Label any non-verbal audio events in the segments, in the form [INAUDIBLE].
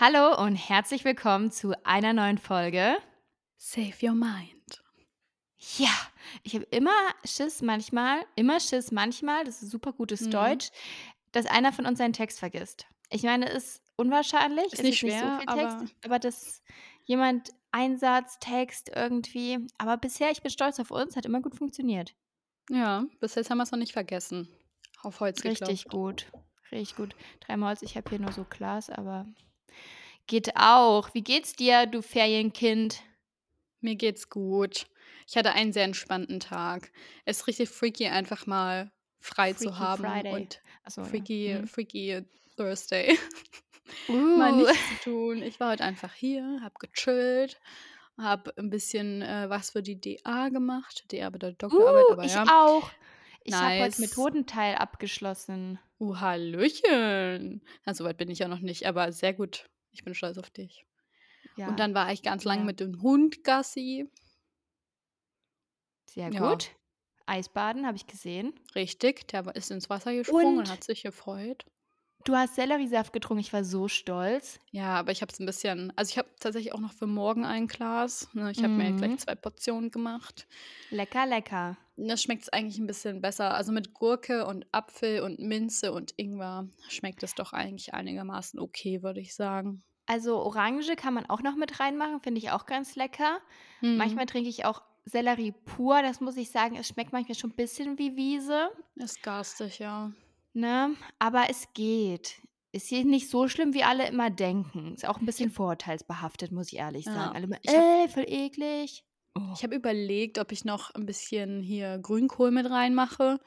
Hallo und herzlich willkommen zu einer neuen Folge. Save your mind. Ja, ich habe immer Schiss manchmal, immer Schiss manchmal, das ist super gutes Mhm. Deutsch, dass einer von uns seinen Text vergisst. Ich meine, es ist unwahrscheinlich, Ist es nicht ist nicht so schwer, viel Text, aber aber dass jemand Einsatz, Text irgendwie, aber bisher, ich bin stolz auf uns, hat immer gut funktioniert. ja, bis jetzt haben wir es noch nicht vergessen. Auf Holz Richtig gut, richtig gut. Dreimal Holz, ich habe hier nur so Glas, aber geht auch. Wie geht's dir, du Ferienkind? Mir geht's gut. Ich hatte einen sehr entspannten Tag. Es ist richtig freaky, einfach mal frei zu Freaky haben Friday. und Achso, ja. freaky, Mhm. freaky Thursday. [LAUGHS] mal Uh. nichts zu tun. Ich war heute einfach hier, hab gechillt, hab ein bisschen äh, was für die DA gemacht. DA bedeutet Doktorarbeit, Uh, aber ich ja. auch. Ich habe heute Nice. Methodenteil abgeschlossen. Uh, Hallöchen. Na, so weit bin ich ja noch nicht, aber sehr gut. Ich bin stolz auf dich. Ja, Und dann war ich ganz lang ja. mit dem Hund Gassi. sehr Ja. gut. Eisbaden habe ich gesehen. Richtig, der ist ins Wasser gesprungen und, Und hat sich gefreut. Du hast Selleriesaft getrunken. Ich war so stolz. Ja, aber ich habe es ein bisschen, also ich habe tatsächlich auch noch für morgen ein Glas. Ne? Ich habe mir gleich Mhm. zwei Portionen gemacht. Lecker, lecker. Das schmeckt eigentlich ein bisschen besser. Also mit Gurke und Apfel und Minze und Ingwer schmeckt es doch eigentlich einigermaßen okay, würde ich sagen. Also Orange kann man auch noch mit reinmachen, finde ich auch ganz lecker. Mhm. Manchmal trinke ich auch Sellerie pur. Das muss ich sagen, es schmeckt manchmal schon ein bisschen wie Wiese. Ist garstig, ja. Ne? Aber es geht. Ist hier nicht so schlimm, wie alle immer denken. Ist auch ein bisschen vorurteilsbehaftet, muss ich ehrlich sagen. Ja. Alle immer, Ich hab- äh, voll eklig. Oh. Ich habe überlegt, ob ich noch ein bisschen hier Grünkohl mit reinmache.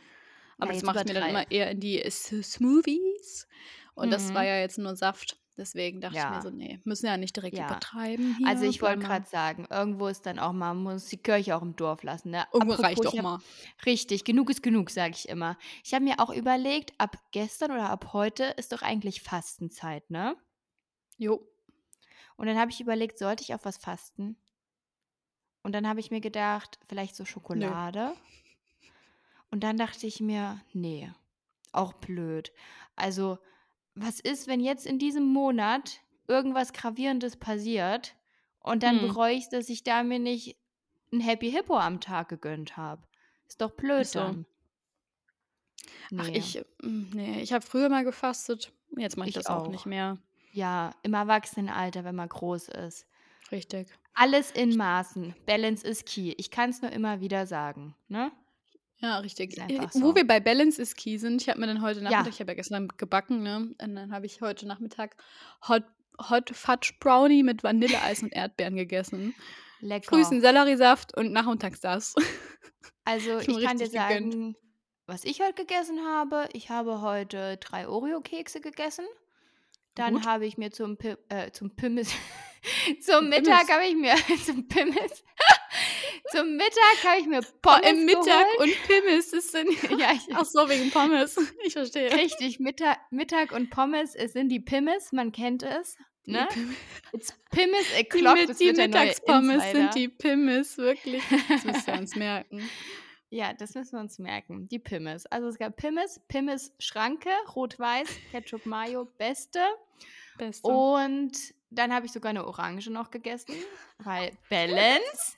Aber Ja, das mache ich mir dann immer eher in die Smoothies. Und das war Mhm. ja jetzt nur Saft. Deswegen dachte ich mir Ja. so, nee, müssen ja nicht direkt Ja. übertreiben hier. Also ich wollte gerade sagen, irgendwo ist dann auch mal, muss die Kirche auch im Dorf lassen. Ne? Irgendwo Apropos, reicht doch hab, mal. Richtig, genug ist genug, sage ich immer. Ich habe mir auch überlegt, ab gestern oder ab heute ist doch eigentlich Fastenzeit, ne? Jo. Und dann habe ich überlegt, sollte ich auf was fasten? Und dann habe ich mir gedacht, vielleicht so Schokolade. Und dann dachte ich mir, nee, auch blöd. Also, was ist, wenn jetzt in diesem Monat irgendwas Gravierendes passiert und dann Hm. bereue ich, dass ich da mir nicht ein Happy Hippo am Tag gegönnt habe? Ist doch blöd Ach so. dann. Ach, Nee, ich, mm, nee, ich habe früher mal gefastet. Jetzt mache ich ich das auch nicht mehr. Ja, im Erwachsenenalter, wenn man groß ist. Richtig. Alles in Maßen. Balance is key. Ich kann es nur immer wieder sagen, ne? Ja, richtig. Einfach Wo so. wir bei Balance is Key sind, ich habe mir dann heute Nachmittag, Ja, ich habe ja gestern gebacken, ne? Und dann habe ich heute Nachmittag Hot, Hot Fudge Brownie mit Vanilleeis und Erdbeeren gegessen. Lecker. Selleriesaft und nachmittags das. Also [LAUGHS] Ich kann dir richtig gegönnt. sagen, was ich heute gegessen habe. Ich habe heute drei Oreo-Kekse gegessen. Dann habe ich mir zum, Pi äh, zum Pimmes, [LAUGHS] zum Ein Mittag habe ich mir, [LAUGHS] zum Pimmes, zum Mittag habe ich mir [LAUGHS] Pommes im Mittag geholt. und Pimmes ist denn. Ja, ich, Ach so, wegen Pommes. [LAUGHS] Ich verstehe. richtig, Mittag, Mittag und Pommes, es sind die Pimmes, man kennt es, Die, ne? It's Pimmes [LAUGHS] die, o'clock, mit, das die Mittagspommes sind die Pimmes, wirklich. Das müsst ihr uns merken. Ja, das müssen wir uns merken. Die Pimmes. Also es gab Pimmes, Pimmes Schranke, rot-weiß, Ketchup Mayo, beste. Beste. Und dann habe ich sogar eine Orange noch gegessen, weil Balance.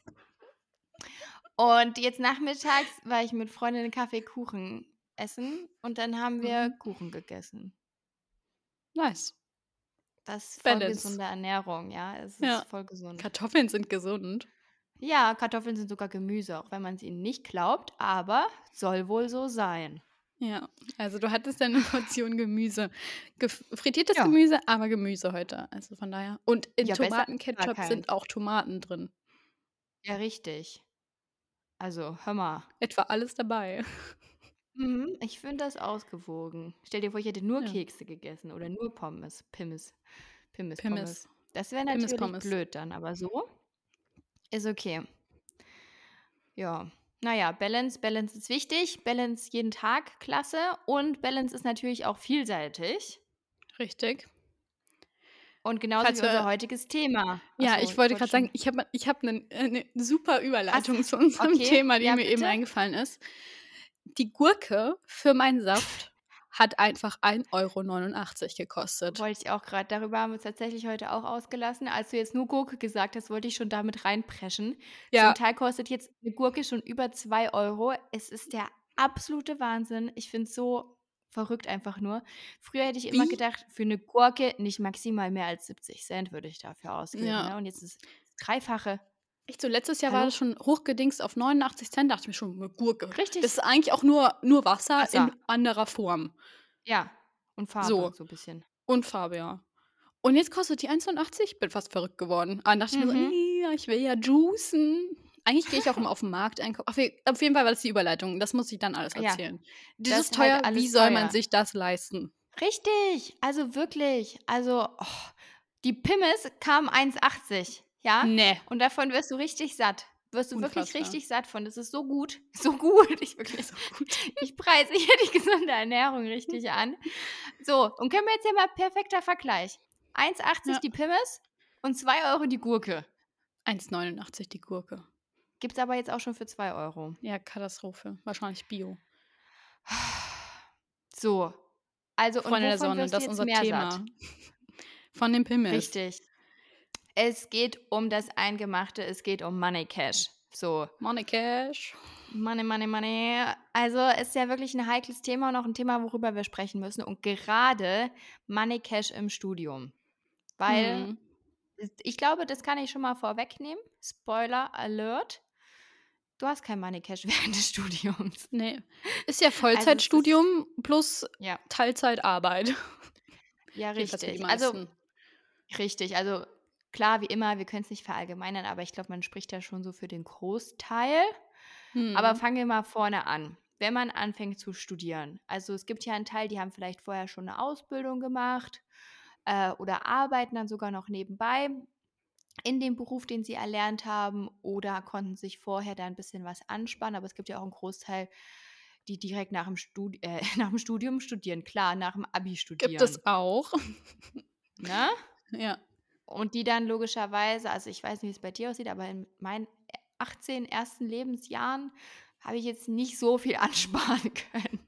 Und jetzt nachmittags war ich mit Freundinnen Kaffee Kuchen essen und dann haben wir Mhm. Kuchen gegessen. Nice. Das ist voll gesunde Ernährung, ja. Es ist Ja. voll gesund. Kartoffeln sind gesund. Ja, Kartoffeln sind sogar Gemüse, auch wenn man es ihnen nicht glaubt, aber soll wohl so sein. Ja, also du hattest deine [LAUGHS] Portion Gemüse. Gef frittiertes Ja. Gemüse, aber Gemüse heute. Also von daher. Und in Ja, Tomatenketchup sind auch Tomaten drin. Ja, richtig. Also, hör mal. Etwa alles dabei. [LAUGHS] Mhm, ich finde das ausgewogen. Stell dir vor, ich hätte nur Ja. Kekse gegessen oder nur Pommes. Pimmes. Pimmes, Pimmes. Pommes. Das wäre natürlich Pommes. blöd dann, aber so ist okay. Ja. Naja, Balance, Balance ist wichtig. Balance jeden Tag, klasse. Und Balance ist natürlich auch vielseitig. Richtig. Und genauso Falls wie unser heutiges Thema. Ja, Achso, ich wollte gerade sagen, ich habe ich hab eine ne super Was? Überleitung zu unserem Okay, Thema, die ja, mir eben bitte. eingefallen ist. Die Gurke für meinen Saft hat einfach 1,89 Euro gekostet. Wollte ich auch gerade. Darüber haben wir uns tatsächlich heute auch ausgelassen. Als du jetzt nur Gurke gesagt hast, wollte ich schon damit reinpreschen. Ja. Zum Teil kostet jetzt eine Gurke schon über 2 Euro. Es ist der absolute Wahnsinn. Ich finde es so verrückt einfach nur. Früher hätte ich immer Wie? gedacht, für eine Gurke nicht maximal mehr als 70 Cent würde ich dafür ausgeben. Ja. Ne? Und jetzt ist es Dreifache. Echt so, letztes Jahr Hallo? war das schon hochgedingst auf 89 Cent, dachte ich mir schon, eine Gurke. Richtig. Das ist eigentlich auch nur, nur Wasser, Wasser. in anderer Form. Ja, und Farbe so, so ein bisschen. Und Farbe, ja. Und jetzt kostet die 1,89? Bin fast verrückt geworden. Ah, dachte mhm. ich mir so, mhm. ich will ja juicen. Eigentlich gehe ich auch immer auf den Markt einkaufen. Auf jeden Fall war das die Überleitung. Das muss ich dann alles erzählen. Ja, das ist teuer. Halt Wie soll teuer. man sich das leisten? Richtig. Also wirklich. Also, oh, die Pimmes kamen 1,80. Ja? Nee. Und davon wirst du richtig satt. Wirst du Unfassbar. wirklich richtig satt von. Das ist so gut. [LAUGHS] So gut. Ich [LAUGHS] wirklich so gut. [LAUGHS] Ich preise hier die gesunde Ernährung richtig an. So, und können wir jetzt ja mal perfekter Vergleich. 1,80 ja. die Pimmes und 2 Euro die Gurke. 1,89 die Gurke. Gibt es aber jetzt auch schon für 2 Euro. Ja, Katastrophe. Wahrscheinlich Bio. So. Also, Freunde der Sonne, das ist unser Thema. Satt? [LAUGHS] Von den Pimmels. Richtig. Es geht um das Eingemachte, es geht um Money Cash. So. Money Cash. Money, money, money. Also ist ja wirklich ein heikles Thema und auch ein Thema, worüber wir sprechen müssen. Und gerade Money Cash im Studium. Weil hm. ich glaube, das kann ich schon mal vorwegnehmen. Spoiler Alert. Du hast kein Money Cash [LAUGHS] während des Studiums. Nee. Ist ja also Vollzeitstudium also ist, plus ja. Teilzeitarbeit. Ja, [LAUGHS] richtig. Also richtig. Also Klar, wie immer, wir können es nicht verallgemeinern, aber ich glaube, man spricht da schon so für den Großteil. Hm. Aber fangen wir mal vorne an. Wenn man anfängt zu studieren, also es gibt ja einen Teil, die haben vielleicht vorher schon eine Ausbildung gemacht äh, oder arbeiten dann sogar noch nebenbei in dem Beruf, den sie erlernt haben oder konnten sich vorher da ein bisschen was anspannen. Aber es gibt ja auch einen Großteil, die direkt nach dem, Studi äh, [LAUGHS] nach dem Studium studieren. Klar, nach dem Abi studieren. Gibt es auch. Na? Ne? [LAUGHS] Ja. Und die dann logischerweise, also ich weiß nicht, wie es bei dir aussieht, aber in meinen 18 ersten Lebensjahren habe ich jetzt nicht so viel [LAUGHS] ansparen können.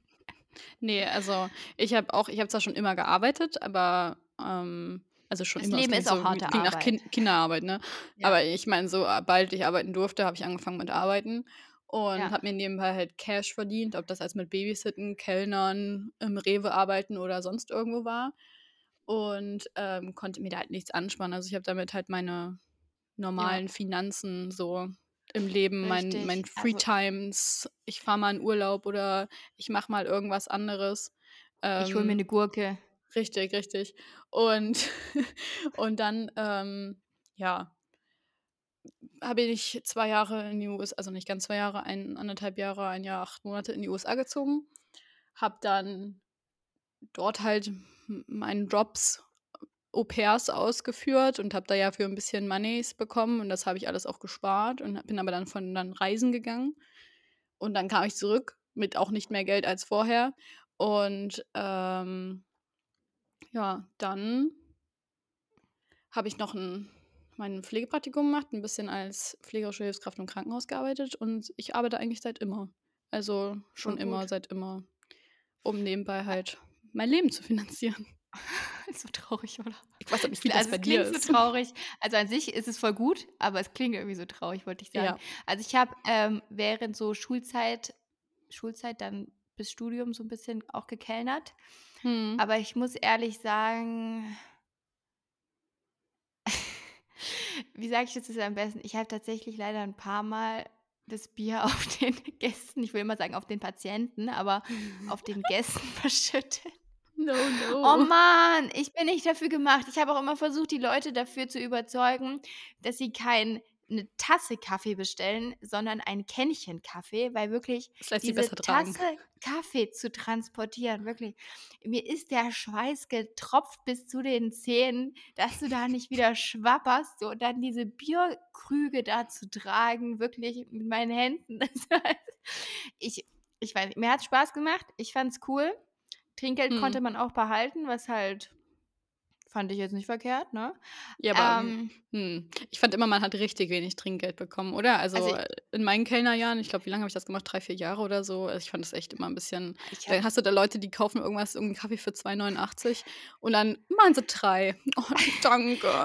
Nee, also ich habe auch, ich habe zwar schon immer gearbeitet, aber ähm, also schon das immer. Leben ist so auch harte Arbeit. Nach kind Kinderarbeit, ne? Ja. Aber ich meine, so bald ich arbeiten durfte, habe ich angefangen mit Arbeiten und ja. habe mir nebenbei halt Cash verdient, ob das als mit Babysitten, Kellnern, im Rewe arbeiten oder sonst irgendwo war und ähm, konnte mir da halt nichts anspannen. Also ich habe damit halt meine normalen ja. Finanzen so im Leben, Richtig. mein, mein Free also Times, ich fahre mal in Urlaub oder ich mache mal irgendwas anderes. Ähm, ich hole mir eine Gurke. Richtig, richtig. Und, [LAUGHS] und dann, ähm, ja, habe ich zwei Jahre in die USA, also nicht ganz zwei Jahre, ein, anderthalb Jahre, ein Jahr, acht Monate in die USA gezogen. Habe dann dort halt meinen Jobs Au pairs ausgeführt und habe da ja für ein bisschen Moneys bekommen und das habe ich alles auch gespart und bin aber dann von dann reisen gegangen und dann kam ich zurück mit auch nicht mehr Geld als vorher und ähm, ja, dann habe ich noch ein, mein Pflegepraktikum gemacht, ein bisschen als pflegerische Hilfskraft im Krankenhaus gearbeitet und ich arbeite eigentlich seit immer. Also schon immer, seit immer, um nebenbei halt mein Leben zu finanzieren. [LAUGHS] so traurig, oder? Ich weiß nicht, wie das also bei dir ist. so traurig. Also an sich ist es voll gut, aber es klingt irgendwie so traurig, wollte ich sagen. Ja. Also ich habe ähm, während so Schulzeit, Schulzeit dann bis Studium so ein bisschen auch gekellnert. Hm. Aber ich muss ehrlich sagen, [LAUGHS] wie sage ich das jetzt am besten? Ich habe tatsächlich leider ein paar Mal das Bier [LAUGHS] auf den Gästen, ich will immer sagen auf den Patienten, aber auf den [LAUGHS] Gästen verschüttet. No, no. Oh Mann, ich bin nicht dafür gemacht. Ich habe auch immer versucht, die Leute dafür zu überzeugen, dass sie kein eine Tasse Kaffee bestellen, sondern ein Kännchen Kaffee, weil wirklich diese Tasse Kaffee zu transportieren, wirklich, mir ist der Schweiß getropft bis zu den Zähnen, dass du da nicht wieder schwapperst so, und dann diese Bierkrüge da zu tragen, wirklich mit meinen Händen. [LAUGHS] ich, ich weiß, mir hat es Spaß gemacht, ich fand es cool. Trinkgeld hm. konnte man auch behalten, was halt Fand ich jetzt nicht verkehrt, ne? Ja, aber, ähm, hm, ich fand immer, man hat richtig wenig Trinkgeld bekommen, oder? Also, also äh, in meinen Kellnerjahren, ich glaube, wie lange habe ich das gemacht? Drei, vier Jahre oder so. Also, ich fand das echt immer ein bisschen dann hast du da Leute, die kaufen irgendwas irgendeinen Kaffee für 2,89 und dann machen sie drei. Oh, [LAUGHS] danke.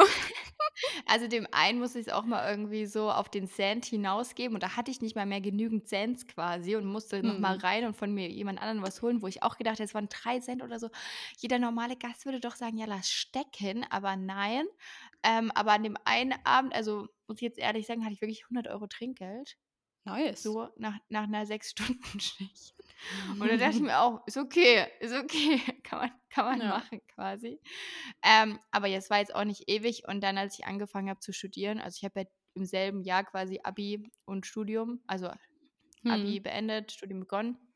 Also, dem einen muss ich es auch mal irgendwie so auf den Cent hinausgeben und da hatte ich nicht mal mehr genügend Cents quasi und musste Mhm. rein und von mir jemand anderen was holen, wo ich auch gedacht hätte, es waren 3 Cent oder so. Jeder normale Gast würde doch sagen: „Ja, lass stecken“, aber nein. Ähm, aber an dem einen Abend also, muss ich jetzt ehrlich sagen, hatte ich wirklich 100 Euro Trinkgeld, Nice. so nach nach 'ner 6-Stunden-Schicht. [LAUGHS] Und da dachte ich [LAUGHS] mir auch: „Ist okay, ist okay, [LAUGHS] kann man kann man Ja. machen quasi.“ Ähm, aber es war jetzt auch nicht ewig und dann, als ich angefangen habe zu studieren also, ich habe ja im selben Jahr quasi Abi und Studium also, Abi Mhm. beendet, Studium begonnen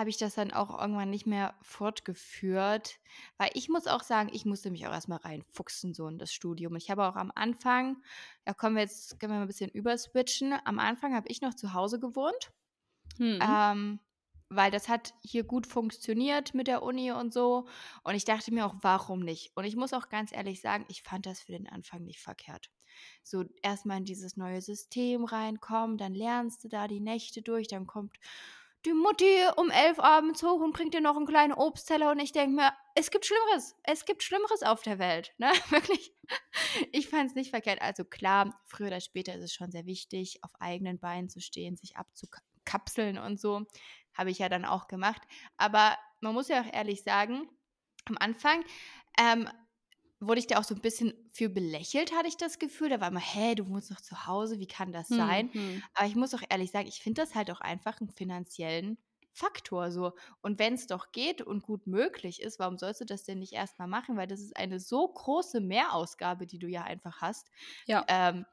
habe ich das dann auch irgendwann nicht mehr fortgeführt, weil ich muss auch sagen, ich musste mich auch erst mal reinfuchsen so in das Studium. Ich habe auch am Anfang da kommen wir jetzt können wir mal 'n bisschen überswitchen. Am Anfang habe ich noch zu Hause gewohnt, Mhm. ähm, weil das hat hier gut funktioniert mit der Uni und so. Und ich dachte mir auch: „Warum nicht?“ Und ich muss auch ganz ehrlich sagen, ich fand das für den Anfang nicht verkehrt. So erst mal in dieses neue System reinkommen, dann lernst du da die Nächte durch, dann kommt die Mutti um 11 abends hoch und bringt dir noch 'n kleinen Obstteller und ich denke mir: „Es gibt Schlimmeres. Es gibt Schlimmeres auf der Welt“, ne? [LAUGHS] Wirklich. Ich fand's nicht verkehrt. Also, klar, früher oder später ist es schon sehr wichtig, auf eigenen Beinen zu stehen, sich abzuka kapseln und so. Habe ich ja dann auch gemacht. Aber man muss ja auch ehrlich sagen, am Anfang, ähm, wurde ich da auch so 'n bisschen für belächelt, hatte ich das Gefühl. Da war immer: „Hä, du wohnst doch zu Hause, wie kann das sein?“ mhm. Aber ich muss auch ehrlich sagen, ich finde das halt auch einfach 'n finanziellen Faktor so. Und wenn's doch geht und gut möglich ist, warum sollst du das denn nicht erst mal machen? Weil das ist eine so große Mehrausgabe, die du ja einfach hast. Ja. Ähm,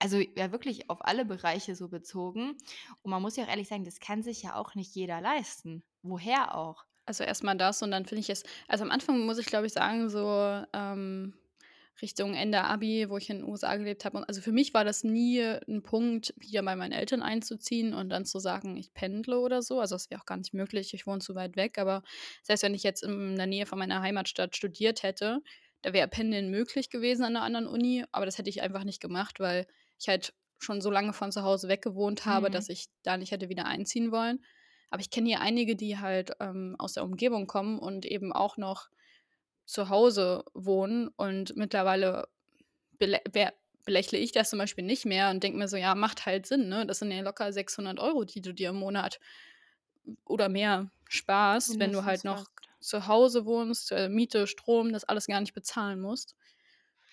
also, ja wirklich auf alle Bereiche so bezogen. Und man muss ja auch ehrlich sagen, das kann sich ja auch nicht jeder leisten. Woher auch? Also, erst mal das und dann finde ich es also, am Anfang muss ich, glaube ich, sagen, so, ähm, Richtung Ende Abi, wo ich in den USA gelebt habe also, für mich war das nie 'n Punkt, wieder bei meinen Eltern einzuziehen und dann zu sagen, ich pendle oder so. Also, das wäre auch gar nicht möglich. Ich wohne zu weit weg, aber selbst wenn ich jetzt in der Nähe von meiner Heimatstadt studiert hätte, da wäre Pendeln möglich gewesen an 'ner anderen Uni, aber das hätte ich einfach nicht gemacht, weil ich halt schon so lange von zu Hause weg gewohnt habe, Mhm. dass ich da nicht hätte wieder einziehen wollen. Aber ich kenne hier einige, die halt, ähm, aus der Umgebung kommen und eben auch noch zu Hause wohnen und mittlerweile belä wer belächle ich das zum Beispiel nicht mehr und denke mir so: „Ja, macht halt Sinn, ne? Das sind ja locker 600 Euro, die du dir im Monat oder mehr sparst, wenn du halt noch zu Hause wohnst, äh, Miete, Strom, das alles gar nicht bezahlen musst.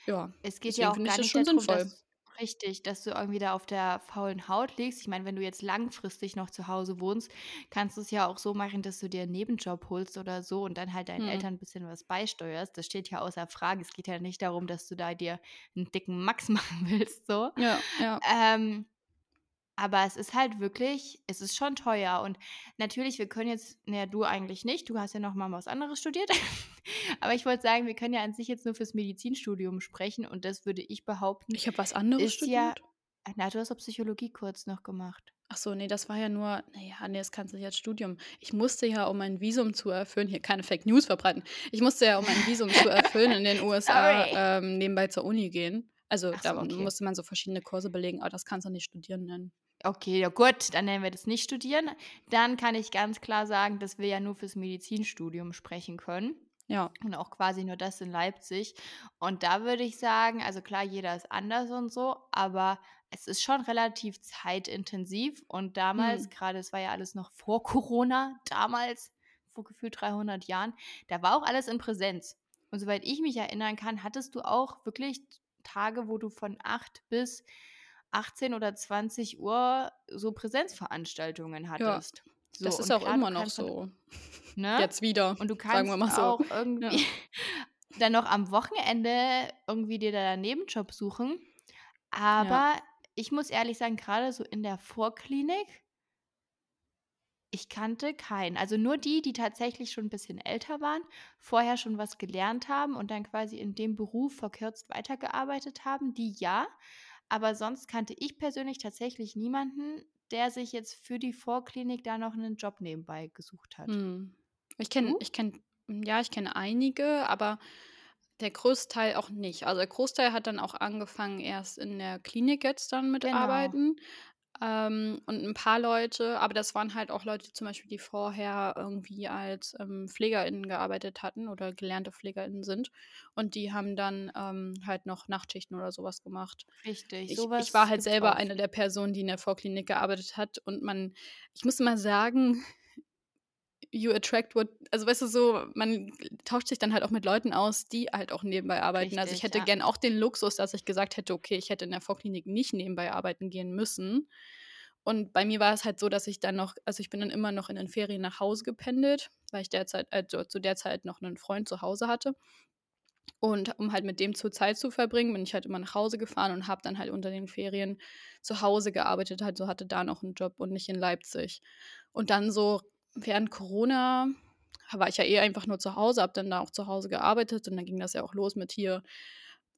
Ja, Es geht ja auch gar das nicht schon da drum, sinnvoll. dass richtig, dass du irgendwie da auf der faulen Haut liegst. Ich meine, wenn du jetzt langfristig noch zu Hause wohnst, kannst du's ja auch so machen, dass du dir 'n Nebenjob holst oder so und dann halt deinen Mhm. Eltern 'n bisschen was beisteuerst. Das steht ja außer Frage. Es geht ja nicht darum, dass du da dir 'n dicken Max [LAUGHS] machen willst so. Ja, ja. Ähm, aber es ist halt wirklich es ist schon teuer und natürlich, wir können jetzt na ja, du eigentlich nicht, du hast ja noch mal was anderes studiert. [LAUGHS] Aber ich wollte sagen, wir können ja an sich jetzt nur fürs Medizinstudium sprechen und das würde ich behaupten, Ich habe was anderes ist ja studiert? na, du hast doch Psychologie kurz noch gemacht. Ach so, ne, das war ja nur na ja, ne, das kannst du nicht als Studium ich musste ja, um mein Visum zu erfüllen hier keine Fake News verbreiten. Ich musste ja, um mein Visum zu erfüllen in den [LAUGHS] USA, ähm, nebenbei zur Uni gehen. Also, Ach da so, okay. musste man so verschiedene Kurse belegen, aber das kannst du nicht Studieren nennen. Okay, ja gut, dann nennen wir das nicht Studieren. Dann kann ich ganz klar sagen, dass wir ja nur fürs Medizinstudium sprechen können Ja. und auch quasi nur das in Leipzig. Und da würde ich sagen also, klar, jeder ist anders und so, aber es ist schon relativ zeitintensiv und damals Mhm. grade es war ja alles noch vor Corona, damals, vor gefühlt 300 Jahren, da war auch alles in Präsenz. Und soweit ich mich erinnern kann, hattest du auch wirklich Tage, wo du von 8 bis 18 oder 20:00 so Präsenzveranstaltungen Ja, hattest. So, das ist auch klar, immer noch so. [LAUGHS] ne? Jetzt wieder, Und du kannst so. auch irgendwie Ja. [LAUGHS] dann noch am Wochenende irgendwie dir da 'n Nebenjob suchen. Ja. Aber ich muss ehrlich sagen, grade so in der Vorklinik ich kannte keinen. Also, nur die, die tatsächlich schon 'n bisschen älter waren, vorher schon was gelernt haben und dann quasi in dem Beruf verkürzt weitergearbeitet haben, die ja. Aber sonst kannte ich persönlich tatsächlich niemanden, der sich jetzt für die Vorklinik da noch 'nen Job nebenbei gesucht hat. Mhm. Ich kenne ich kenne ja, ich kenne einige, aber Der Großteil auch nicht. Also, der Großteil hat dann auch angefangen erst in der Klinik jetzt dann mit Genau. Ähm, und ein paar Leute aber das waren halt auch Leute zum Beispiel, die vorher irgendwie als, ähm, PflegerInnen gearbeitet hatten oder gelernte PflegerInnen sind. Und die haben dann, ähm, halt noch Nachtschichten oder sowas gemacht. Richtig, Ich so ich war halt selber auch. eine der Personen, die in der Vorklinik gearbeitet hat und man ich muss immer sagen, you attract what also, weißt du, so, man tauscht sich dann halt auch mit Leuten aus, die halt auch nebenbei arbeiten. Also, ich Richtig, hätte ja. gern auch den Luxus, dass ich gesagt hätte: „Okay, ich hätte in der Vorklinik nicht nebenbei arbeiten gehen müssen.“ Und bei mir war es halt so, dass ich dann noch also, ich bin dann immer noch in den Ferien nach Hause gependelt, weil ich derzeit äh, zu der Zeit noch 'nen Freund zu Hause hatte. Und um halt mit dem zur Zeit zu verbringen, bin ich halt immer nach Hause gefahren und habe dann halt unter den Ferien zu Hause gearbeitet, halt so hatte da noch 'n Job und nicht in Leipzig. Und dann so während Corona war ich ja eh einfach nur zu Hause, habe dann da auch zu Hause gearbeitet und dann ging das ja auch los mit hier,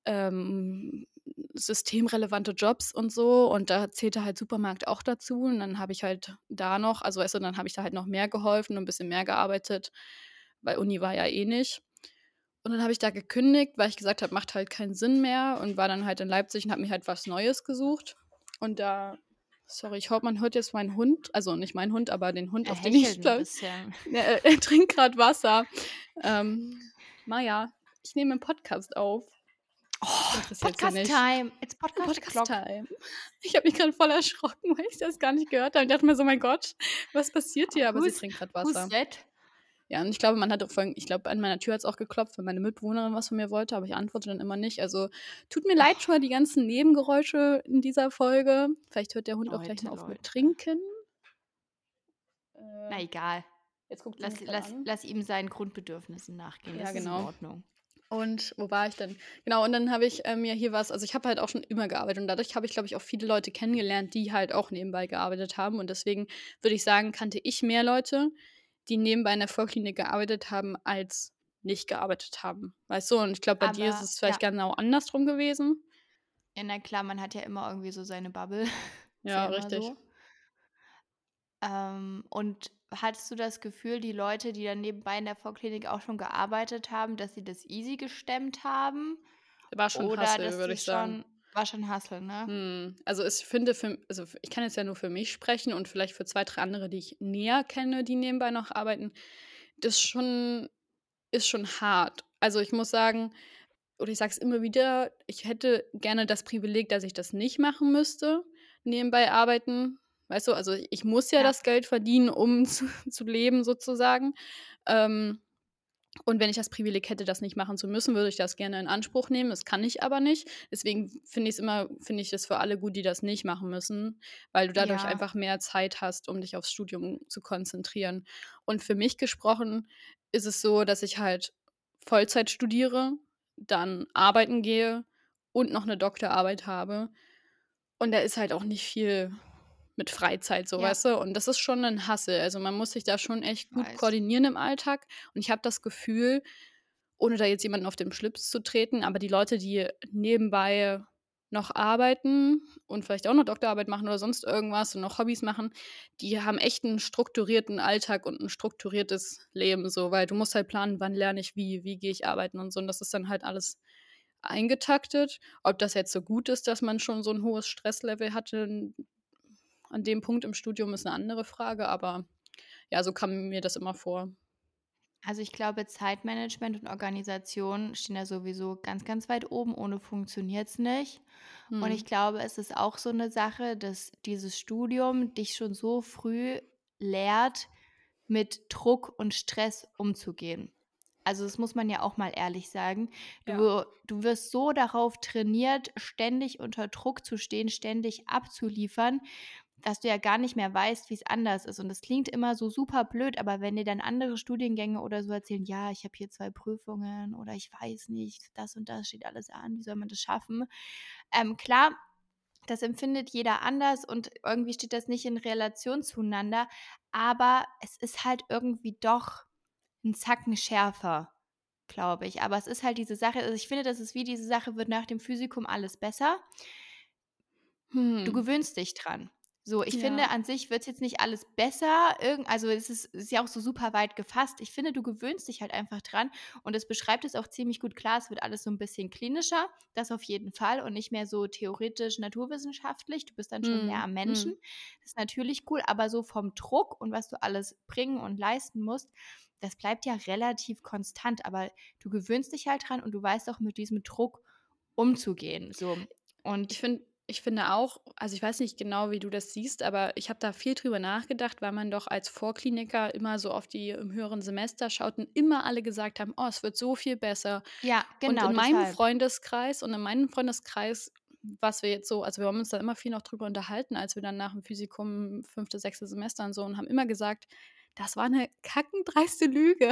ähm, systemrelevante Jobs und so und da zählte halt Supermarkt auch dazu und dann habe ich halt da noch also, weißt du, dann habe ich da halt noch mehr geholfen und 'n bisschen mehr gearbeitet, weil Uni war ja eh nicht. Und dann habe ich da gekündigt, weil ich gesagt habe: „Macht halt keinen Sinn mehr“ und war dann halt in Leipzig und habe mir halt was Neues gesucht. Und da sorry, ich hoffe, man hört jetzt meinen Hund, also, nicht meinen Hund, aber den Hund, Er auf den ich ja, er er trinkt grad Wasser. Ähm, Maja, ich nehme 'n Podcast auf. Oh, Interessiert sie Podcast nicht. Time. It's Podcast Podcast. Time. Ich habe mich grad voll erschrocken, weil ich das gar nicht gehört habe. Ich dachte mir so: „Mein Gott, was passiert hier?“ Aber sie Who's trinkt grad who's Wasser. that? Ja, und ich glaube, man hat auch vorhin ich glaube, an meiner Tür hat's auch geklopft, weil meine Mitbewohnerin was von mir wollte, aber ich antworte dann immer nicht. Also, tut mir leid schon mal die ganzen Nebengeräusche in dieser Folge. Vielleicht hört der Hund auch gleich Leute, mal auf mit Leute. Trinken. Na, Äh, egal. jetzt guckt Lass lass lass ihm seinen Grundbedürfnissen nachgehen. Ja, Das ist in genau. Ordnung. Und wo war ich denn? Genau, und dann habe ich, äh, mir hier was also, ich habe halt auch schon immer gearbeitet und dadurch habe ich, glaube ich, auch viele Leute kennengelernt, die halt auch nebenbei gearbeitet haben. Und deswegen würde ich sagen, kannte ich mehr Leute, die nebenbei in der Vorklinik gearbeitet haben, als nicht gearbeitet haben. Weißt du? Und ich glaube, bei dir ist Aber es vielleicht ja. genau andersrum gewesen. Ja, na klar, man hat ja immer irgendwie so seine Bubble. [LAUGHS] Ja, richtig. so. Ähm, und hattest du das Gefühl, die Leute, die dann nebenbei in der Vorklinik auch schon gearbeitet haben, dass sie das easy gestemmt haben? War schon Oder dass würde ich sagen. War schon Hustle, ne? Mhm. Also, ich finde für also, ich kann jetzt ja nur für mich sprechen und vielleicht für 2, 3 andere, die ich näher kenne, die nebenbei noch arbeiten. Das schon ist schon hart. Also, ich muss sagen oder ich sage es immer wieder, ich hätte gerne das Privileg, dass ich das nicht machen müsste, nebenbei arbeiten. Weißt du? Also, ich muss ja Ja. das Geld verdienen, um [LAUGHS] zu zu leben sozusagen. Ähm, und wenn ich das Privileg hätte, das nicht machen zu müssen, würde ich das gerne in Anspruch nehmen. Das kann ich aber nicht. Deswegen finde ich's immer finde ich es für alle gut, die das nicht machen müssen, weil du dadurch Ja. einfach mehr Zeit hast, um dich aufs Studium zu konzentrieren. Und für mich gesprochen ist es so, dass ich halt Vollzeit studiere, dann arbeiten gehe und noch 'ne Doktorarbeit habe. Und da ist halt auch nicht viel mit Freizeit so, Ja. weißt du? Und das ist schon 'nen Hustle. Also, man muss sich da schon echt gut Weiß. koordinieren im Alltag. Und ich habe das Gefühl, ohne da jetzt jemanden auf den Schlips zu treten, aber die Leute, die nebenbei noch arbeiten und vielleicht auch noch Doktorarbeit machen oder sonst irgendwas und noch Hobbys machen, die haben echt 'n strukturierten Alltag und 'n strukturiertes Leben so, weil du musst halt planen, wann lerne ich wie, wie gehe ich arbeiten und so. Und das ist dann halt alles eingetaktet. Ob das jetzt so gut ist, dass man schon so 'n hohes Stresslevel hatte an dem Punkt im Studium, ist 'ne andere Frage, aber ja, so kam mir das immer vor. Also, ich glaube, Zeitmanagement und Organisation stehen da sowieso ganz, ganz weit oben. Ohne funktioniert's nicht. Und ich glaube, es ist auch so 'ne Sache, dass dieses Studium dich schon so früh lehrt, mit Druck und Stress umzugehen. Also, das muss man ja auch mal ehrlich sagen. Ja. Du du wirst so darauf trainiert, ständig unter Druck zu stehen, ständig abzuliefern, dass du ja gar nicht mehr weißt, wie's anders ist. Und das klingt immer so super blöd, aber wenn dir dann andere Studiengänge oder so erzählen: „Ja, ich habe hier 2 Prüfungen“ oder „Ich weiß nicht, das und das steht alles an, wie soll man das schaffen?“ Ähm, klar, das empfindet jeder anders und irgendwie steht das nicht in Relation zueinander, aber es ist halt irgendwie doch 'n Zacken schärfer, glaube ich. Aber es ist halt diese Sache also, ich finde, das ist wie diese Sache: Wird nach dem Physikum alles besser? Du Hm. gewöhnst dich dran. So, ich finde, Ja. an sich wird's jetzt nicht alles besser, irgend also, es ist ist ja auch so super weit gefasst. Ich finde, du gewöhnst dich halt einfach dran und es beschreibt es auch ziemlich gut. Klar, es wird alles so 'n bisschen klinischer, das auf jeden Fall und nicht mehr so theoretisch naturwissenschaftlich. Du bist dann schon näher Mhm, am Menschen. mhm. Das ist natürlich cool, aber so vom Druck und was du alles bringen und leisten musst, das bleibt ja relativ konstant. Aber du gewöhnst dich halt dran und du weißt auch, mit diesem Druck umzugehen, so. Ich Und finde ich finde auch also, ich weiß nicht genau, wie du das siehst, aber ich habe da viel drüber nachgedacht, weil man doch als Vorkliniker immer so auf die im höheren Semester schaut und immer alle gesagt haben: „Oh, es wird so viel besser.“ Ja, Und genau, in meinem deshalb. Freundeskreis und in meinem Freundeskreis, was wir jetzt so also, wir haben uns da immer viel noch drüber unterhalten, als wir dann nach'm Physikum 5., 6. Semester und so und haben immer gesagt: „Das war 'ne kackendreiste Lüge.“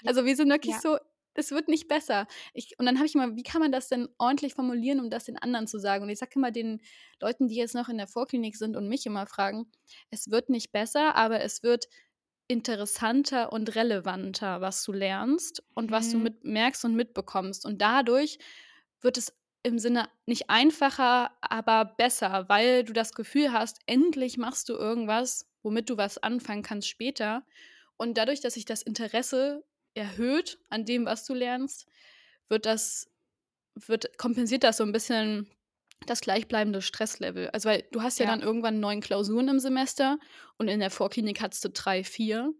Ja, Also, wir sind wirklich ja. so: „Es wird nicht besser.“ Ich und dann habe ich immer wie kann man das denn ordentlich formulieren, um das den anderen zu sagen? Und ich sage immer den Leuten, die jetzt noch in der Vorklinik sind und mich immer fragen: „Es wird nicht besser, aber es wird interessanter und relevanter, was du lernst und was du Mhm. mit merkst und mitbekommst.“ Und dadurch wird es im Sinne nicht einfacher, aber besser, weil du das Gefühl hast, endlich machst du irgendwas, womit du was anfangen kannst später. Und dadurch, dass sich das Interesse erhöht an dem, was du lernst, wird das wird kompensiert das so 'n bisschen das gleichbleibende Stresslevel. Also, weil du hast ja Ja. dann irgendwann 9 Klausuren im Semester und in der Vorklinik hattest du 3, 4.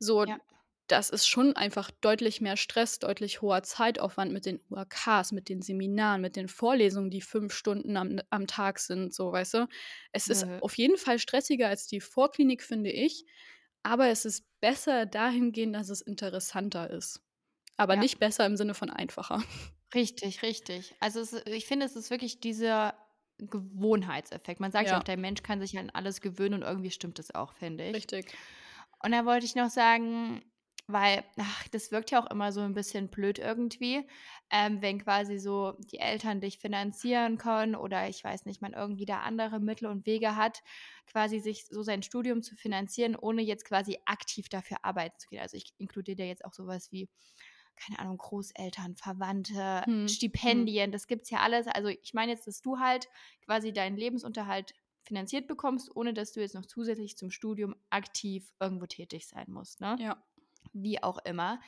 So, Ja. das ist schon einfach deutlich mehr Stress, deutlich hoher Zeitaufwand mit den UAKs, mit den Seminaren, mit den Vorlesungen, die 5 Stunden am am Tag sind, so, weißt du? Es ist Nö. auf jeden Fall stressiger als die Vorklinik, finde ich, aber es ist besser dahingehend, dass es interessanter ist. Aber Ja. nicht besser im Sinne von einfacher. Richtig, richtig. Also, es ich finde, es ist wirklich dieser Gewohnheitseffekt. Man sagt ja auch, Ja. der Mensch kann sich an alles gewöhnen und irgendwie stimmt das auch, finde ich. Richtig. Und dann wollte ich noch sagen weil, ach, das wirkt ja auch immer so 'n bisschen blöd irgendwie, ähm, wenn quasi so die Eltern dich finanzieren können oder ich weiß nicht, man irgendwie da andere Mittel und Wege hat, quasi sich so sein Studium zu finanzieren, ohne jetzt quasi aktiv dafür arbeiten zu gehen. Also, ich inkludiere da jetzt auch so was wie, keine Ahnung, Großeltern, Verwandte, Mhm, mhm. Stipendien, das gibt's ja alles. Also, ich meine jetzt, dass du halt quasi deinen Lebensunterhalt finanziert bekommst, ohne dass du jetzt noch zusätzlich zum Studium aktiv irgendwo tätig sein musst, ne? Ja. Wie auch immer.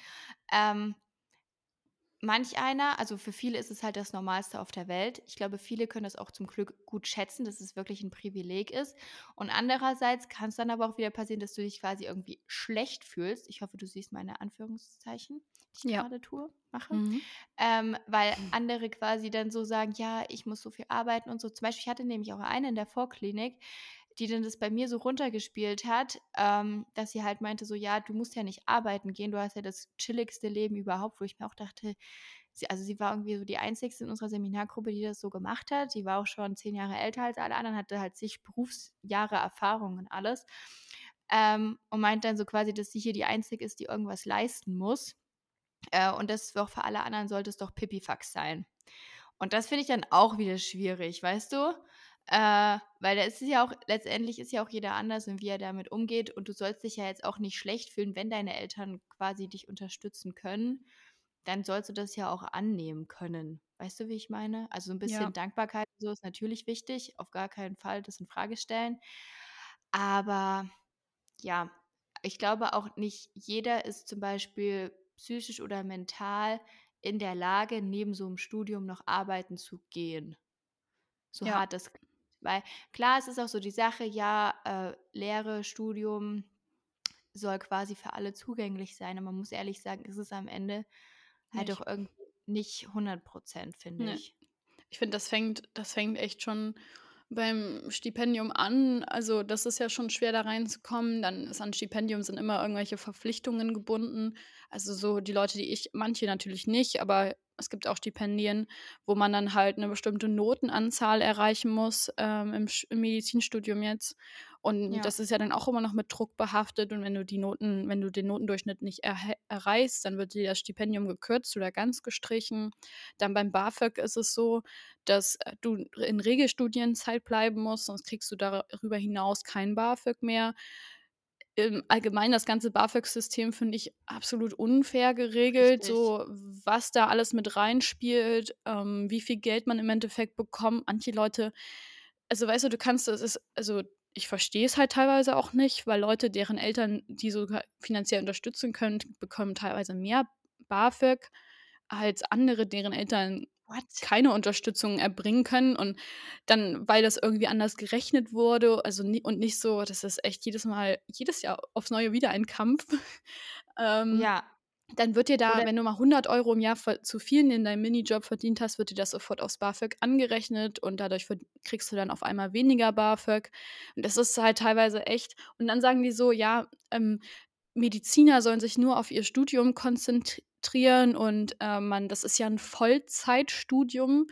Ähm manch einer also, für viele ist es halt das Normalste auf der Welt. Ich glaube, viele können das auch zum Glück gut schätzen, dass es wirklich 'n Privileg ist. Und andererseits kann's dann aber auch wieder passieren, dass du dich quasi irgendwie schlecht fühlst. Ich hoffe, du siehst meine Anführungszeichen, die ich Ja. grade tue mache. Mhm. Ähm, weil [CLEARS THROAT] andere quasi dann so sagen: „Ja, ich muss so viel arbeiten“ und so. Zum Beispiel, ich hatte nämlich auch eine in der Vorklinik, die dann das bei mir so runtergespielt hat, ähm, dass sie halt meinte so: „Ja, du musst ja nicht arbeiten gehen, du hast ja das chilligste Leben überhaupt.“ Wo ich mir auch dachte sie also, sie war irgendwie so die Einzigste in unserer Seminargruppe, die das so gemacht hat. Die war auch schon 10 Jahre älter als alle anderen, hatte halt zig Berufsjahre Erfahrung und alles. Ähm, und meint dann so quasi, dass sie hier die Einzige ist, die irgendwas leisten muss. Äh, und das auch für alle anderen sollte es doch Pipifax sein. Und das finde ich dann auch wieder schwierig, weißt du? Äh, weil da ist es ja auch letztendlich ist ja auch jeder anders und wie er damit umgeht und du sollst dich ja jetzt auch nicht schlecht fühlen, wenn deine Eltern quasi dich unterstützen können, dann sollst du das ja auch annehmen können. Weißt du, wie ich meine? Also, so 'n bisschen Ja. Dankbarkeit und so ist natürlich wichtig, auf gar keinen Fall das infrage stellen. Aber ja, ich glaube auch nicht jeder ist zum Beispiel psychisch oder mental in der Lage, neben so 'm Studium noch arbeiten zu gehen. So Ja. hart das. Weil klar, es ist auch so die Sache, ja, äh, Lehre, Studium soll quasi für alle zugänglich sein. Aber man muss ehrlich sagen, ist es am Ende halt Nicht. auch irgendwie nicht 100 %, finde Ne. ich. Ich finde, das fängt das fängt echt schon beim Stipendium an. Also, das ist ja schon schwer, da reinzukommen. Dann ist an Stipendium sind immer irgendwelche Verpflichtungen gebunden. Also, so die Leute, die ich manche natürlich nicht, aber es gibt auch Stipendien, wo man dann halt 'ne bestimmte Notenanzahl erreichen muss, ähm, im im Medizinstudium jetzt. Und Ja. das ist ja dann auch immer noch mit Druck behaftet. Und wenn du die Noten wenn du den Notendurchschnitt nicht erhä erreichst, dann wird dir das Stipendium gekürzt oder ganz gestrichen. Dann beim BAföG ist es so, dass, äh, du in Regelstudienzeit bleiben musst, sonst kriegst du darüber hinaus kein BAföG mehr. Im Allgemeinen das ganze BAföG-System finde ich absolut unfair geregelt, Richtig. so was da alles mit reinspielt, ähm, wie viel Geld man im Endeffekt bekommt. Manche Leute also, weißt du, du kannst das ist also, ich verstehe es halt teilweise auch nicht, weil Leute, deren Eltern die sogar finanziell unterstützen können, bekommen teilweise mehr BAföG als andere, deren Eltern What? keine Unterstützung erbringen können und dann, weil das irgendwie anders gerechnet wurde, also nie, und nicht so, das ist echt jedes Mal, jedes Jahr aufs Neue wieder ein Kampf. [LAUGHS] ähm, Ja. dann wird dir da, Oder wenn du mal 100 Euro im Jahr zu viel in deinem Minijob verdient hast, wird dir das sofort aufs BAföG angerechnet und dadurch kriegst du dann auf einmal weniger BAföG. Und das ist halt teilweise echt. Und dann sagen die so, ja, ähm, Mediziner sollen sich nur auf ihr Studium konzentrieren und äh, man, das ist ja ein Vollzeitstudium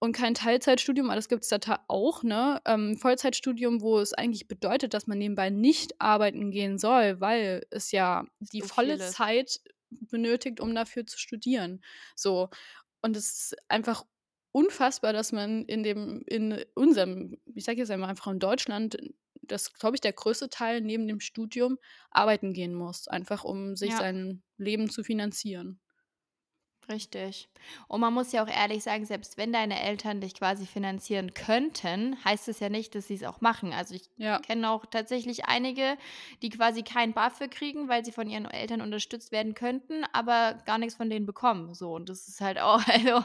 und kein Teilzeitstudium, aber das gibt es da auch, ne? Ähm, Vollzeitstudium, wo es eigentlich bedeutet, dass man nebenbei nicht arbeiten gehen soll, weil es ja die So volle viel ist. Zeit benötigt, um dafür zu studieren. So. Und es ist einfach unfassbar, dass man in dem, in unserem, ich sage jetzt einmal einfach in Deutschland, das, glaube ich, der größte Teil neben dem Studium arbeiten gehen muss, einfach um sich Ja. sein Leben zu finanzieren. Richtig. Und man muss ja auch ehrlich sagen, selbst wenn deine Eltern dich quasi finanzieren könnten, heißt es ja nicht, dass sie es auch machen. Also ich Ja. kenne auch tatsächlich einige, die quasi kein BAföG kriegen, weil sie von ihren Eltern unterstützt werden könnten, aber gar nichts von denen bekommen. So, und das ist halt auch, [LAUGHS] also,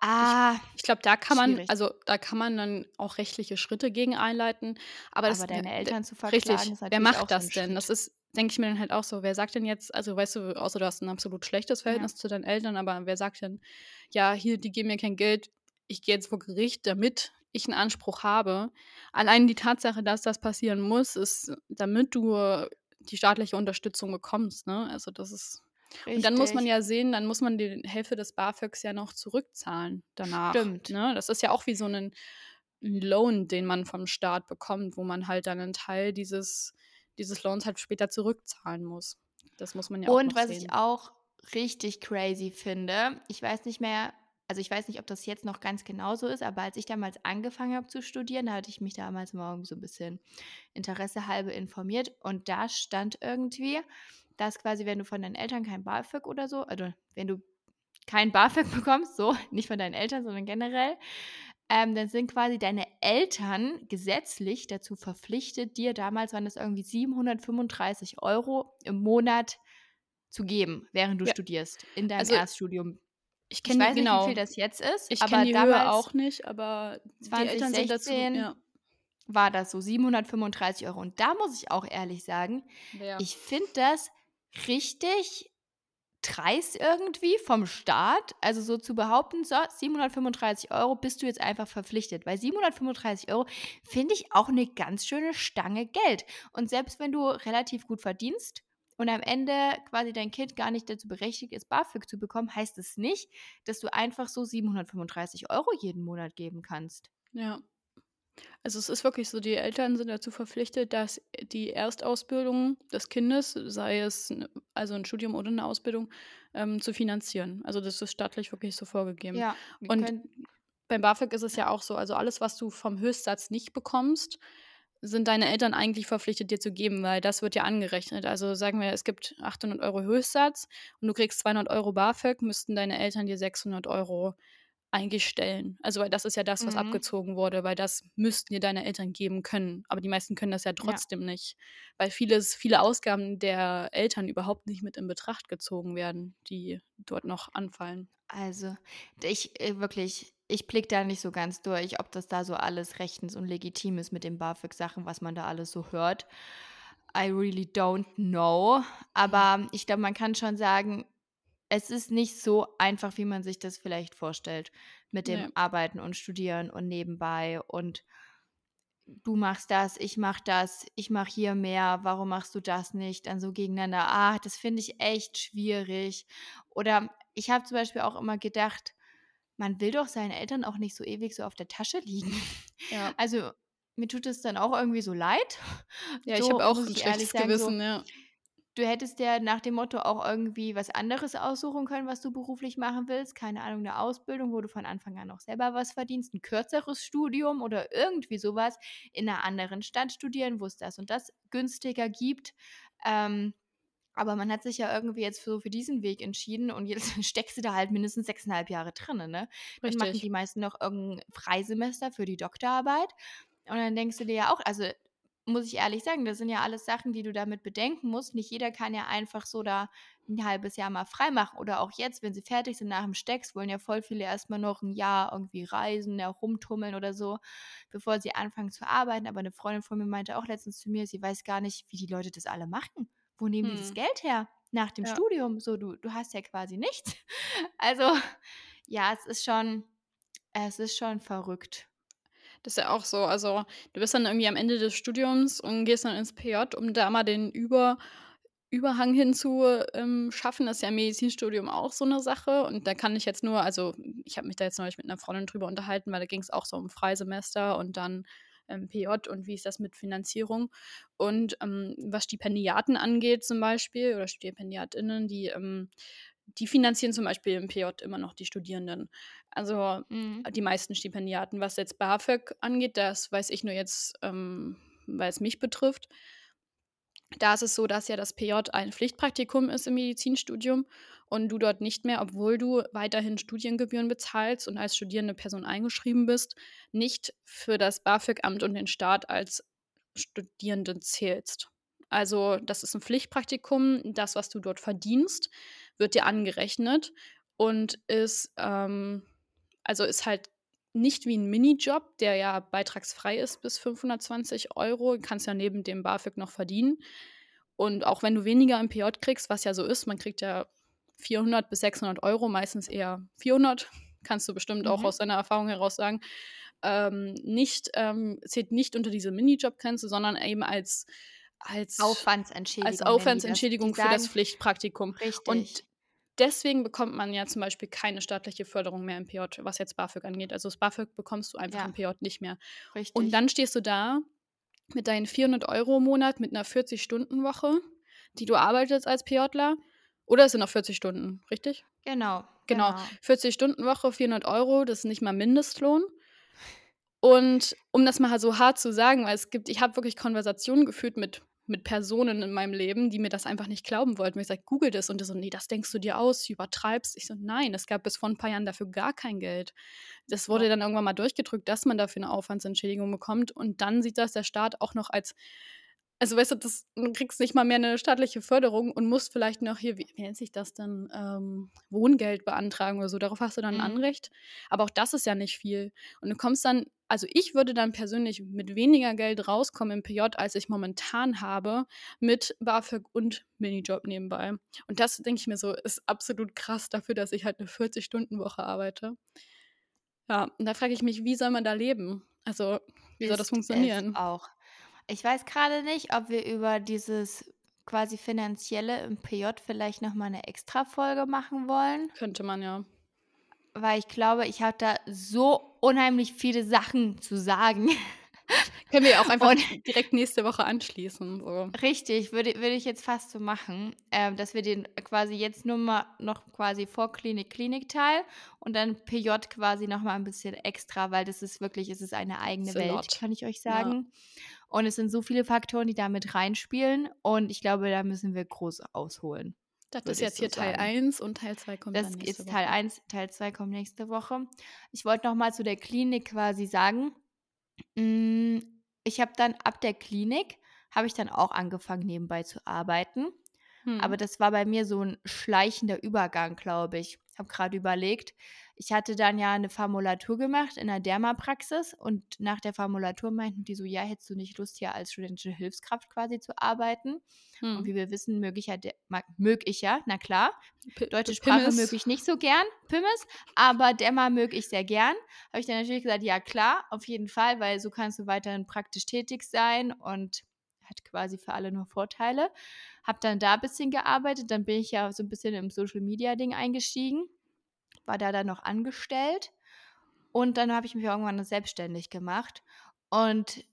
ah, Ich glaube, da kann man, Schwierig. also da kann man dann auch rechtliche Schritte gegen einleiten. Aber, das, aber deine wer- Eltern zu Richtig, verklagen, ist natürlich wer macht das denn? Das Schritt. ist, denke ich mir dann halt auch so, wer sagt denn jetzt, also weißt du, außer du hast ein absolut schlechtes Ja. Verhältnis zu deinen Eltern, aber wer sagt denn, ja, hier, die geben mir kein Geld, ich gehe jetzt vor Gericht, damit ich einen Anspruch habe. Allein die Tatsache, dass das passieren muss, ist, damit du die staatliche Unterstützung bekommst, ne? Also das ist. Und dann muss man Richtig. ja sehen, dann muss man die Hälfte des BAföGs ja noch zurückzahlen danach. Stimmt. Ne? Das ist ja auch wie so ein Loan, den man vom Staat bekommt, wo man halt dann einen Teil dieses, dieses Loans halt später zurückzahlen muss. Das muss man ja auch Und was sehen. ich auch richtig crazy finde, ich weiß nicht mehr, also ich weiß nicht, ob das jetzt noch ganz genauso ist, aber als ich damals angefangen habe zu studieren, da hatte ich mich damals mal irgendwie so ein bisschen Interesse halber informiert und da stand irgendwie, dass quasi, wenn du von deinen Eltern kein BAföG oder so, also wenn du kein BAföG [LAUGHS] bekommst, so, nicht von deinen Eltern, sondern generell, ähm, dann sind quasi deine Eltern gesetzlich dazu verpflichtet, dir damals waren das irgendwie 735 Euro im Monat zu geben, während du Ja. studierst, in deinem Also, Erststudium. Ich Ich kenne weiß die, nicht, wie genau. viel das jetzt ist, Ich kenne die Höhe damals auch nicht, aber die Eltern sind dazu. 2016 Ja. war das so 735 Euro. Und da muss ich auch ehrlich sagen, Ja. ich finde das richtig dreist irgendwie vom Staat, also so zu behaupten, so 735 Euro bist du jetzt einfach verpflichtet. Weil 735 Euro finde ich auch eine ganz schöne Stange Geld. Und selbst wenn du relativ gut verdienst und am Ende quasi dein Kind gar nicht dazu berechtigt ist, BAföG zu bekommen, heißt es nicht, dass du einfach so 735 Euro jeden Monat geben kannst. Ja. Also es ist wirklich so, die Eltern sind dazu verpflichtet, dass die Erstausbildung des Kindes, sei es n- also ein Studium oder eine Ausbildung, ähm, zu finanzieren. Also das ist staatlich wirklich so vorgegeben. Ja, wir Und können, beim BAföG ist es ja auch so, also alles, was du vom Höchstsatz nicht bekommst, sind deine Eltern eigentlich verpflichtet, dir zu geben, weil das wird ja angerechnet. Also sagen wir, es gibt 800 Euro Höchstsatz und du kriegst 200 Euro BAföG, müssten deine Eltern dir 600 Euro eigentlich stellen. Also weil das ist ja das, was Mhm. abgezogen wurde, weil das müssten dir deine Eltern geben können. Aber die meisten können das ja ja. trotzdem nicht, weil vieles, viele Ausgaben der Eltern überhaupt nicht mit in Betracht gezogen werden, die dort noch anfallen. Also, ich äh, wirklich, ich blicke da nicht so ganz durch, ob das da so alles rechtens und legitim ist mit den BAföG-Sachen, was man da alles so hört. I really don't know. Aber ich glaube, man kann schon sagen, es ist nicht so einfach, wie man sich das vielleicht vorstellt, mit dem Nee. Arbeiten und Studieren und nebenbei und du machst das, ich mach das, ich mach hier mehr, warum machst du das nicht? Dann so gegeneinander. Ah, das finde ich echt schwierig. Oder ich habe zum Beispiel auch immer gedacht, man will doch seinen Eltern auch nicht so ewig so auf der Tasche liegen. Ja. Also mir tut es dann auch irgendwie so leid. Ja, ich So habe auch ein ich schlechtes sagen, so, Gewissen, ja. Du hättest ja nach dem Motto auch irgendwie was anderes aussuchen können, was du beruflich machen willst. Keine Ahnung, eine Ausbildung, wo du von Anfang an auch selber was verdienst, ein kürzeres Studium oder irgendwie sowas in einer anderen Stadt studieren, wo es das und das günstiger gibt. Ähm, aber man hat sich ja irgendwie jetzt so für diesen Weg entschieden und jetzt [LAUGHS] steckst du da halt mindestens sechseinhalb Jahre drin. Ne? Dann machen Richtig. die meisten noch irgendein Freisemester für die Doktorarbeit. Und dann denkst du dir ja auch, also muss ich ehrlich sagen, das sind ja alles Sachen, die du damit bedenken musst. Nicht jeder kann ja einfach so da ein halbes Jahr mal frei machen. Oder auch jetzt, wenn sie fertig sind nach dem Stecks, wollen ja voll viele erstmal noch ein Jahr irgendwie reisen, ja, rumtummeln oder so, bevor sie anfangen zu arbeiten. Aber eine Freundin von mir meinte auch letztens zu mir, sie weiß gar nicht, wie die Leute das alle machen. Wo nehmen hm. die das hm. Geld her? Nach dem ja. Studium. So, du, du hast ja quasi nichts. [LAUGHS] Also, ja, es ist schon, es ist schon verrückt. Das ist ja auch so. Also, du bist dann irgendwie am Ende des Studiums und gehst dann ins PJ, um da mal den Über Überhang hinzu ähm, schaffen. Das ist ja im Medizinstudium auch so eine Sache. Und da kann ich jetzt nur, also ich habe mich da jetzt neulich mit einer Freundin drüber unterhalten, weil da ging es auch so um Freisemester und dann ähm, PJ und wie ist das mit Finanzierung. Und ähm, was Stipendiaten angeht zum Beispiel oder StipendiatInnen, die ähm, die finanzieren zum Beispiel im PJ immer noch die Studierenden. Also mhm. die meisten Stipendiaten. Was jetzt BAföG angeht, das weiß ich nur jetzt, ähm, weil es mich betrifft. Da ist es so, dass ja das PJ ein Pflichtpraktikum ist im Medizinstudium und du dort nicht mehr, obwohl du weiterhin Studiengebühren bezahlst und als studierende Person eingeschrieben bist, nicht für das BAföG-Amt und den Staat als Studierenden zählst. Also das ist ein Pflichtpraktikum. Das, was du dort verdienst, wird dir angerechnet und ist, ähm, also ist halt nicht wie ein Minijob, der ja beitragsfrei ist bis 520 Euro. Du kannst ja neben dem BAföG noch verdienen. Und auch wenn du weniger im PJ kriegst, was ja so ist, man kriegt ja 400 bis 600 Euro, meistens eher 400, kannst du bestimmt mhm. auch aus deiner Erfahrung heraus sagen, ähm, nicht, ähm, zählt nicht unter diese Minijob-Grenze, sondern eben als als Aufwandsentschädigung, als Aufwandsentschädigung das, für das Pflichtpraktikum. Richtig. Und deswegen bekommt man ja zum Beispiel keine staatliche Förderung mehr im PJ, was jetzt BAföG angeht. Also das BAföG bekommst du einfach ja. im PJ nicht mehr. Richtig. Und dann stehst du da mit deinen 400 Euro im Monat mit einer 40-Stunden-Woche, die du arbeitest als PJler. Oder es sind noch 40 Stunden, richtig? Genau. Genau. genau. 40-Stunden-Woche, 400 Euro, das ist nicht mal Mindestlohn. Und um das mal so hart zu sagen, weil es gibt, ich habe wirklich Konversationen geführt mit mit Personen in meinem Leben, die mir das einfach nicht glauben wollten. Ich sage, google das und die so, nee, das denkst du dir aus, übertreibst. Ich so, nein, es gab bis vor ein paar Jahren dafür gar kein Geld. Das wurde dann irgendwann mal durchgedrückt, dass man dafür eine Aufwandsentschädigung bekommt und dann sieht das der Staat auch noch als also weißt du, das, du kriegst nicht mal mehr eine staatliche Förderung und musst vielleicht noch hier, wie, wie nennt sich das denn, ähm, Wohngeld beantragen oder so. Darauf hast du dann ein mhm. Anrecht. Aber auch das ist ja nicht viel. Und du kommst dann, also ich würde dann persönlich mit weniger Geld rauskommen im PJ, als ich momentan habe, mit BAföG und Minijob nebenbei. Und das denke ich mir so, ist absolut krass dafür, dass ich halt eine 40-Stunden-Woche arbeite. Ja, und da frage ich mich, wie soll man da leben? Also, wie soll das funktionieren? auch. Ich weiß gerade nicht, ob wir über dieses quasi finanzielle im PJ vielleicht noch mal eine Extra-Folge machen wollen. Könnte man ja. Weil ich glaube, ich habe da so unheimlich viele Sachen zu sagen. [LAUGHS] Können wir auch einfach und, direkt nächste Woche anschließen. So. Richtig, würde, würde ich jetzt fast so machen, äh, dass wir den quasi jetzt nur mal noch quasi vor Klinik-Klinik-Teil und dann PJ quasi noch mal ein bisschen extra, weil das ist wirklich, es ist eine eigene Welt, lot. kann ich euch sagen. Ja. Und es sind so viele Faktoren, die da mit reinspielen und ich glaube, da müssen wir groß ausholen. Das ist jetzt so hier Teil 1 und Teil 2 kommt das dann nächste ist Teil 1, Teil 2 kommt nächste Woche. Ich wollte noch mal zu der Klinik quasi sagen, hm, ich habe dann ab der Klinik habe ich dann auch angefangen nebenbei zu arbeiten. Hm. Aber das war bei mir so ein schleichender Übergang, glaube ich. Habe gerade überlegt, ich hatte dann ja eine Formulatur gemacht in der Dermapraxis und nach der Formulatur meinten die so, ja, hättest du nicht Lust, hier als studentische Hilfskraft quasi zu arbeiten? Hm. Und wie wir wissen, möge ich ja, mög ich ja, na klar. P Deutsche Sprache möge ich nicht so gern, Pimmes, aber Derma möge ich sehr gern. Habe ich dann natürlich gesagt, ja klar, auf jeden Fall, weil so kannst du weiterhin praktisch tätig sein und hat quasi für alle nur Vorteile. Habe dann da ein bisschen gearbeitet, dann bin ich ja so ein bisschen im Social Media Ding eingestiegen war da dann noch angestellt und dann habe ich mich irgendwann selbstständig gemacht. Und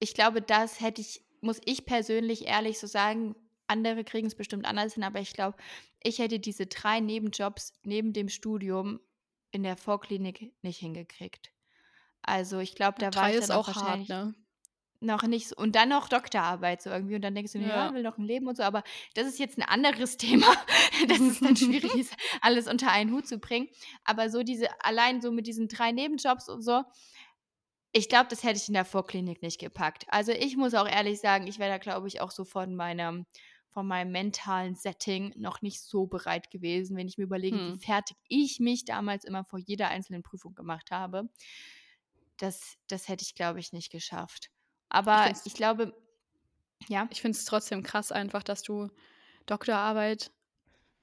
ich glaube, das hätte ich, muss ich persönlich ehrlich so sagen, andere kriegen es bestimmt anders hin, aber ich glaube, ich hätte diese drei Nebenjobs neben dem Studium in der Vorklinik nicht hingekriegt. Also ich glaube, da war ich dann auch, auch wahrscheinlich hart, ne? Noch nicht so, und dann noch Doktorarbeit so irgendwie und dann denkst du, ja, ja will noch ein Leben und so, aber das ist jetzt ein anderes [LAUGHS] Thema, dass es dann [LAUGHS] schwierig ist, alles unter einen Hut zu bringen, aber so diese, allein so mit diesen drei Nebenjobs und so, Ich glaube, das hätte ich in der Vorklinik nicht gepackt. Also, ich muss auch ehrlich sagen, ich wäre da, glaube ich, auch so von meinem von meinem mentalen Setting noch nicht so bereit gewesen, wenn ich mir überlege, wie Mhm. fertig ich mich damals immer vor jeder einzelnen Prüfung gemacht habe. Das das hätte ich, glaube ich, nicht geschafft. Ich Aber es ich glaube ja? ich finde es trotzdem krass einfach, dass du Doktorarbeit,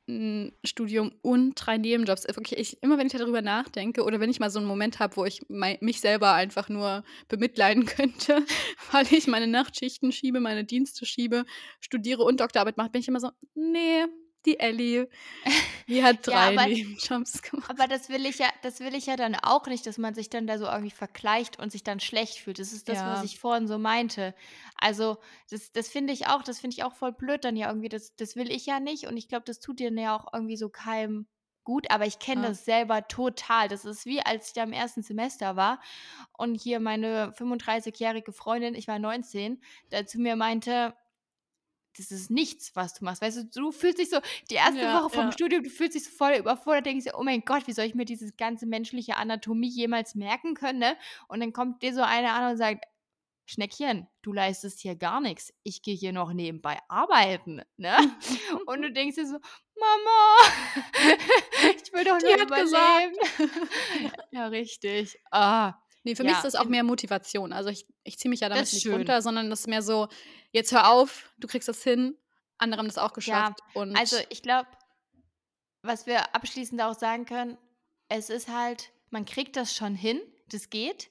'n Studium und 3 Nebenjobs äh, wirklich, ich immer wenn ich darüber nachdenke oder wenn ich mal so 'n Moment habe, wo ich mei mich selber einfach nur bemitleiden [LAUGHS] könnte, weil ich meine Nachtschichten schiebe, meine Dienste schiebe, studiere und Doktorarbeit mache, bin ich immer so: „Ne, die Elli, [LAUGHS] die hat Ja, 3 aber Nebenjobs gemacht.“ aber das will ich ja das will ich ja dann auch nicht, dass man sich dann da so irgendwie vergleicht und sich dann schlecht fühlt. Das ist das, was Ja. ich vorhin so meinte. Also, das das finde ich auch das finde ich auch voll blöd dann ja irgendwie. Das das will ich ja nicht und ich glaube, das tut dann ja auch irgendwie so keinem gut, aber ich kenne Ja. das selber total. Das ist wie, als ich da im 1. Semester war und hier meine 35-jährige Freundin, ich war 19, da zu mir meinte: „Das ist nichts, was du machst.“ Weißt du, du fühlst dich so die 1. Ja, Woche vom ja. Studium, du fühlst dich so voll überfordert, denkst dir: „Oh mein Gott, wie soll ich mir dieses ganze menschliche Anatomie jemals merken können“, ne? Und dann kommt dir so einer an und sagt: „Schneckchen, du leistest hier gar nix. Ich gehe hier noch nebenbei arbeiten“, ne? [LAUGHS] Und du denkst dir so: „Mama, [LAUGHS] ich will doch nur gesagt. überleben.“ [LAUGHS] Ja, richtig. Ah, Ne, für mich ist ja, das auch mehr Motivation. Also, ich ich ziehe mich ja damit nicht schön. runter, sondern das ist mehr so: „Jetzt hör auf, du kriegst das hin, andere haben das auch Ja, geschafft“ und also, ich glaube was wir abschließend auch sagen können, es ist halt man kriegt das schon hin, das geht.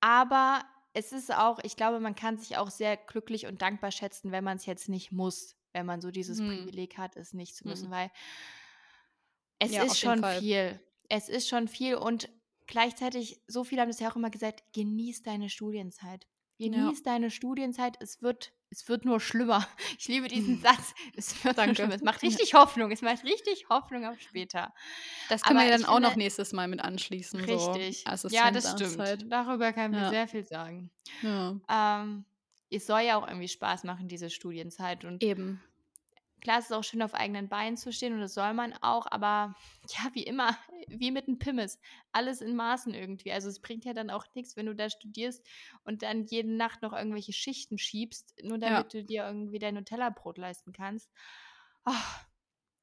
Aber es ist auch ich glaube, man kann sich auch sehr glücklich und dankbar schätzen, wenn man's jetzt nicht muss, wenn man so dieses Mhm. Privileg hat, es nicht zu müssen, Mhm. weil es Ja, ist schon viel. Es ist schon viel und gleichzeitig so viele haben das ja auch immer gesagt: „Genieß deine Studienzeit. Ja. Genieß deine Studienzeit, es wird es wird nur schlimmer.“ [LAUGHS] Ich liebe diesen [LAUGHS] Satz. Es wird Danke. schlimmer. Es macht Ja. richtig Hoffnung. Es macht richtig Hoffnung auf später. Das können wir Aber ja ich dann auch noch nächstes Mal mit anschließen, so Richtig. Ja, das stimmt. Darüber können wir Ja. sehr viel sagen. Ja. Ähm, es soll ja auch irgendwie Spaß machen, diese Studienzeit und Eben. Klar, es ist auch schön, auf eigenen Beinen zu stehen und das soll man auch, aber [LAUGHS] ja, wie immer, wie mit 'n Pimmes, alles in Maßen irgendwie. Also, es bringt ja dann auch nix, wenn du da studierst und dann jede Nacht noch irgendwelche Schichten schiebst, nur Ja. damit du dir irgendwie dein Nutella-Brot leisten kannst.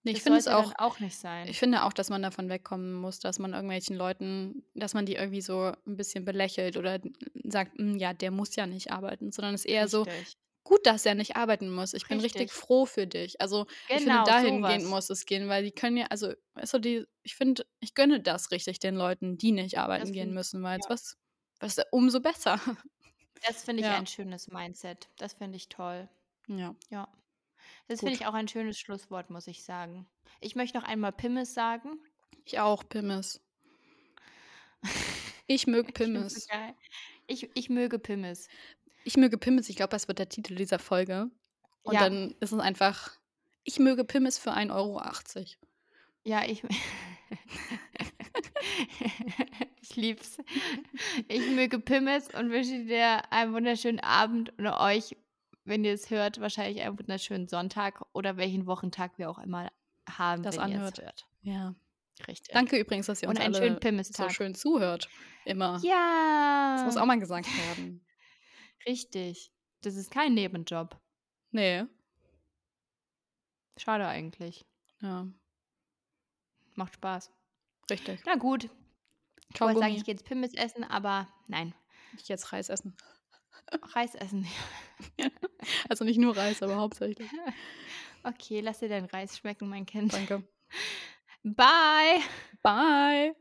Ne, ich Das finde es auch auch nicht sein. ich finde auch, dass man davon wegkommen muss, dass man irgendwelchen Leuten dass man die irgendwie so 'n bisschen belächelt oder sagt: „Hm, ja, der muss ja nicht arbeiten“, sondern es ist eher so: Richtig. „Gut, dass er nicht arbeiten muss. Ich bin richtig Richtig. froh für dich.“ Also, ich finde, Genau, dahingehend was. muss es gehen, weil die können ja also, du, die ich finde, ich gönne das richtig den Leuten, die nicht arbeiten Das gehen müssen, weil's ja. was was umso besser. [LAUGHS] Das finde ich Ja. ein schönes Mindset. Das finde ich toll. Ja. Ja. Das finde ich auch ein schönes Schlusswort, muss ich sagen. Ich möchte noch einmal Pimmes sagen. Ich auch, Pimmes. [LAUGHS] Ich möge Pimmes. Ich ich möge Pimmes. Ich möge Pimmes, ich glaube, das wird der Titel dieser Folge. Und Ja. dann ist es einfach: „Ich möge Pimmes für 1,80 €.“ Ja, ich [LAUGHS] ich liebe es. Ich möge Pimmes und wünsche dir einen wunderschönen Abend und euch, wenn ihr es hört, wahrscheinlich einen wunderschönen Sonntag oder welchen Wochentag wir auch immer haben, Das wenn ihr es anhört. hört. Ja. Richtig. Danke übrigens, dass ihr Und uns einen schönen alle so Pimmestag. schön zuhört, immer. Das muss Ja. auch mal gesagt werden. Richtig. Das ist kein Nebenjob. Ne. Schade eigentlich. Ja. Macht Spaß. Richtig. Na gut. Ich wollte sagen, ich gehe jetzt Pimmes essen, aber nein. Ich gehe jetzt Reis essen. [LAUGHS] Reis essen. [LAUGHS] Also, nicht nur Reis, aber hauptsächlich. [LAUGHS] Okay, lass dir deinen Reis schmecken, mein Kind. Danke. Bye. Bye.